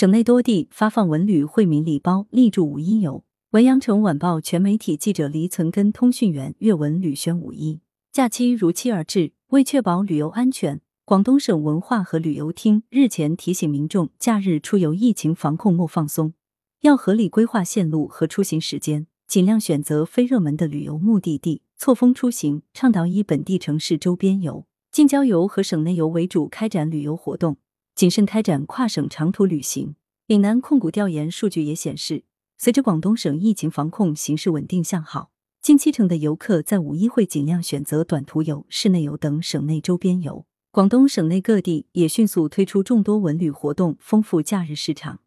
省内多地发放文旅惠民礼包，力助五一游。文阳城晚报全媒体记者黎存根、通讯员岳文吕宣五一假期如期而至，为确保旅游安全，广东省文化和旅游厅日前提醒民众，假日出游疫情防控莫放松，要合理规划线路和出行时间，尽量选择非热门的旅游目的地，错峰出行，倡导以本地城市周边游、近郊游和省内游为主开展旅游活动。谨慎开展跨省长途旅行。岭南控股调研数据也显示，随着广东省疫情防控形势稳定向好，近七成的游客在五一会尽量选择短途游、室内游等省内周边游。广东省内各地也迅速推出众多文旅活动，丰富假日市场。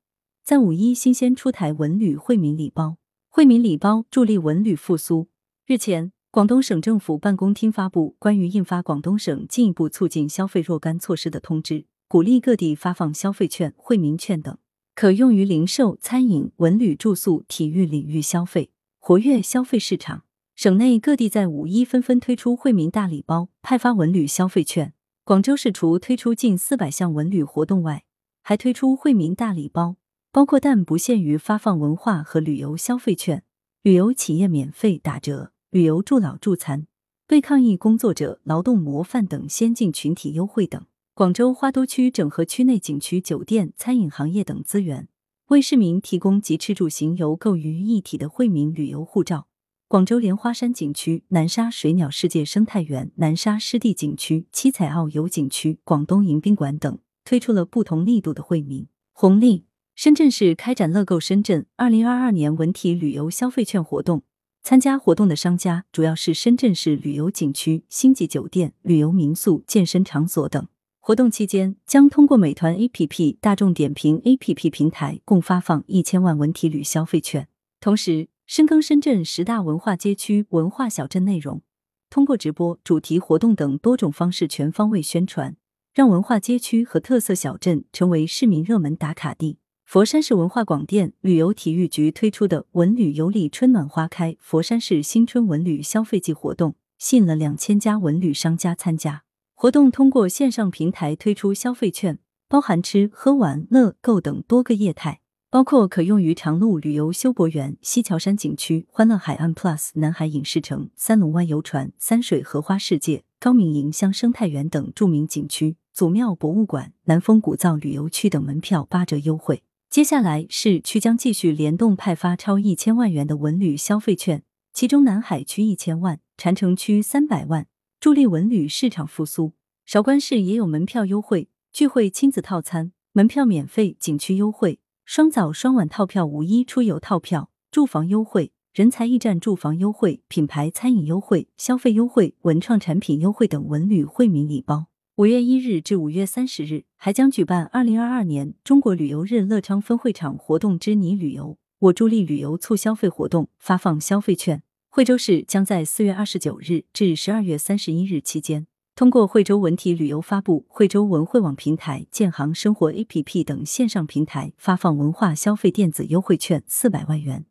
在五一新鲜出台文旅惠民礼包，惠民礼包助力文旅复苏。日前，广东省政府办公厅发布关于印发广东省进一步促进消费若干措施的通知。鼓励各地发放消费券、惠民券等，可用于零售、餐饮、文旅、住宿、体育领域消费，活跃消费市场。省内各地在五一纷纷推出惠民大礼包，派发文旅消费券。广州市除推出近四百项文旅活动外，还推出惠民大礼包，包括但不限于发放文化和旅游消费券、旅游企业免费打折、旅游助老助残、对抗疫工作者、劳动模范等先进群体优惠等。广州花都区整合区内景区、酒店、餐饮行业等资源，为市民提供集吃住行游购于一体的惠民旅游护照。广州莲花山景区、南沙水鸟世界生态园、南沙湿地景区、七彩澳游景区、广东迎宾馆等推出了不同力度的惠民红利。深圳市开展乐购深圳二零二二年文体旅游消费券活动，参加活动的商家主要是深圳市旅游景区、星级酒店、旅游民宿、健身场所等。活动期间将通过美团 APP、大众点评 APP 平台共发放一千万文体旅消费券。同时，深耕深圳十大文化街区、文化小镇内容，通过直播、主题活动等多种方式全方位宣传，让文化街区和特色小镇成为市民热门打卡地。佛山市文化广电旅游体育局推出的“文旅游里，春暖花开”佛山市新春文旅消费季活动，吸引了两千家文旅商家参加。活动通过线上平台推出消费券，包含吃喝玩乐购等多个业态，包括可用于长路旅游修博园、西樵山景区、欢乐海岸 Plus、南海影视城、三龙湾游船、三水荷花世界、高明迎香生态园等著名景区、祖庙博物馆、南风古灶旅游区等门票八折优惠。接下来，市区将继续联动派发超一千万元的文旅消费券，其中南海区一千万，禅城区三百万。助力文旅市场复苏，韶关市也有门票优惠，聚会亲子套餐门票免费，景区优惠，双早双晚套票，五一出游套票，住房优惠，人才驿站住房优惠，品牌餐饮优惠，消费优惠，文创产品优惠等文旅惠民礼包。五月一日至五月三十日，还将举办二零二二年中国旅游日乐昌分会场活动之你旅游，我助力旅游促消费活动，发放消费券。惠州市将在四月二十九日至十二月三十一日期间，通过惠州文体旅游发布、惠州文汇网平台、建行生活 APP 等线上平台发放文化消费电子优惠券四百万元，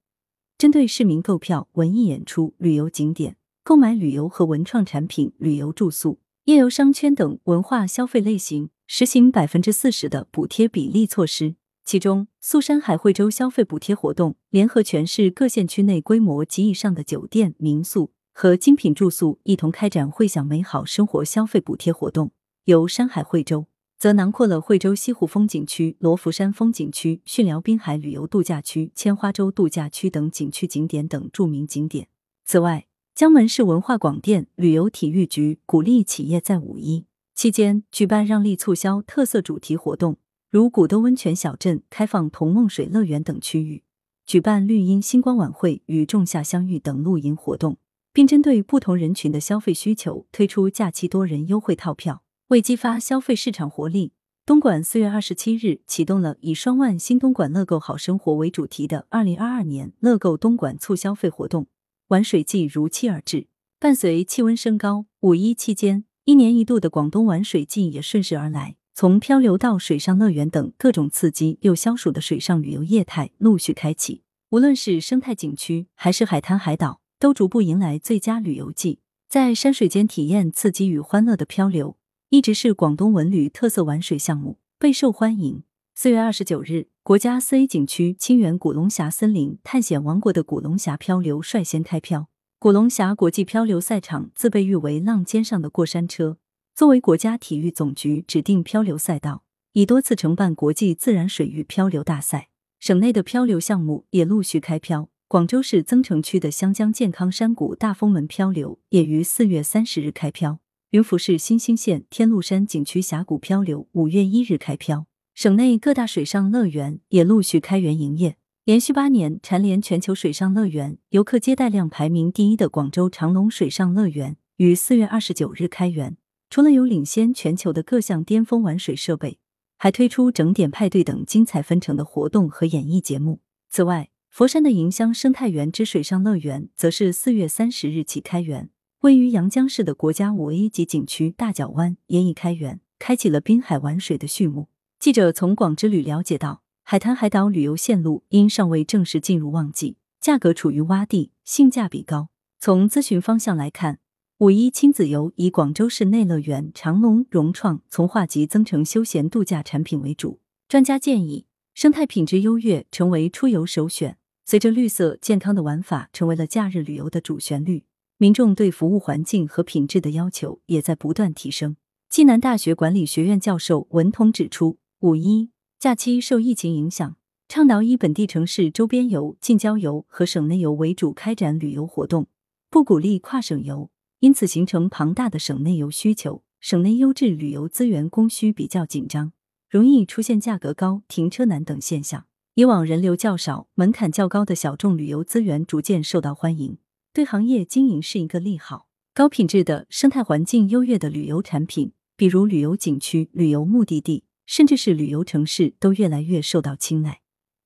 针对市民购票、文艺演出、旅游景点、购买旅游和文创产品、旅游住宿、夜游商圈等文化消费类型，实行百分之四十的补贴比例措施。其中，苏山海惠州消费补贴活动联合全市各县区内规模及以上的酒店、民宿和精品住宿，一同开展“惠享美好生活”消费补贴活动。由山海惠州则囊括了惠州西湖风景区、罗浮山风景区、巽寮滨海旅游度假区、千花洲度假区等景区景点等著名景点。此外，江门市文化广电旅游体育局鼓励企业在五一期间举办让利促销特色主题活动。如古兜温泉小镇开放童梦水乐园等区域，举办绿荫星光晚会与仲夏相遇等露营活动，并针对不同人群的消费需求推出假期多人优惠套票，为激发消费市场活力，东莞四月二十七日启动了以“双万新东莞乐购好生活”为主题的二零二二年乐购东莞促消费活动。玩水季如期而至，伴随气温升高，五一期间一年一度的广东玩水季也顺势而来。从漂流到水上乐园等各种刺激又消暑的水上旅游业态陆续开启，无论是生态景区还是海滩海岛，都逐步迎来最佳旅游季。在山水间体验刺激与欢乐的漂流，一直是广东文旅特色玩水项目，备受欢迎。四月二十九日，国家四 A 景区清远古龙峡森林探险王国的古龙峡漂流率先开漂。古龙峡国际漂流赛场自被誉为“浪尖上的过山车”，作为国家体育总局指定漂流赛道，已多次承办国际自然水域漂流大赛。省内的漂流项目也陆续开漂。广州市增城区的湘江健康山谷大风门漂流也于四月三十日开漂。云浮市新兴县天禄山景区峡谷漂流五月一日开漂。省内各大水上乐园也陆续开园营业。连续八年蝉联全球水上乐园游客接待量排名第一的广州长隆水上乐园于四月二十九日开园。除了有领先全球的各项巅峰玩水设备，还推出整点派对等精彩纷呈的活动和演艺节目。此外，佛山的迎香生态园之水上乐园则是四月三十日起开园。位于阳江市的国家五 A 级景区大角湾也已开园，开启了滨海玩水的序幕。记者从广之旅了解到，海滩海岛旅游线路因尚未正式进入旺季，价格处于洼地，性价比高。从咨询方向来看，五一亲子游以广州市内乐园、长隆、融创、从化及增城休闲度假产品为主。专家建议，生态品质优越成为出游首选。随着绿色健康的玩法成为了假日旅游的主旋律。民众对服务环境和品质的要求也在不断提升。暨南大学管理学院教授文彤指出，五一假期受疫情影响，倡导以本地城市周边游、近郊游和省内游为主开展旅游活动，不鼓励跨省游，因此形成庞大的省内游需求。省内优质旅游资源供需比较紧张，容易出现价格高、停车难等现象。以往人流较少、门槛较高的小众旅游资源逐渐受到欢迎。对行业经营是一个利好，高品质的生态环境优越的旅游产品，比如旅游景区、旅游目的地，甚至是旅游城市，都越来越受到青睐。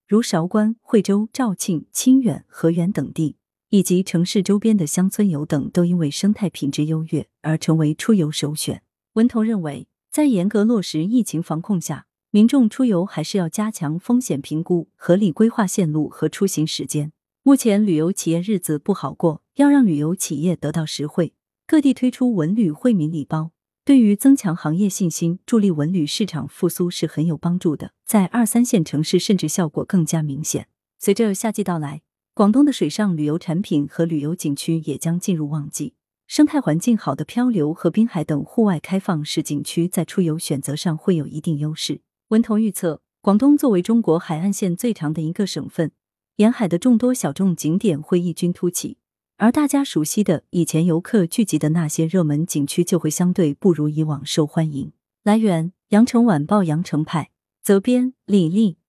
如韶关、惠州、肇庆、清远、河源等地，以及城市周边的乡村游等，都因为生态品质优越而成为出游首选。文彤认为，在严格落实疫情防控下，民众出游还是要加强风险评估，合理规划线路和出行时间。目前旅游企业日子不好过，要让旅游企业得到实惠，各地推出文旅惠民礼包，对于增强行业信心、助力文旅市场复苏是很有帮助的。在二三线城市，甚至效果更加明显。随着夏季到来，广东的水上旅游产品和旅游景区也将进入旺季，生态环境好的漂流和滨海等户外开放式景区在出游选择上会有一定优势。文同预测，广东作为中国海岸线最长的一个省份。沿海的众多小众景点会异军突起，而大家熟悉的以前游客聚集的那些热门景区就会相对不如以往受欢迎。来源：羊城晚报羊城派，责编：李丽。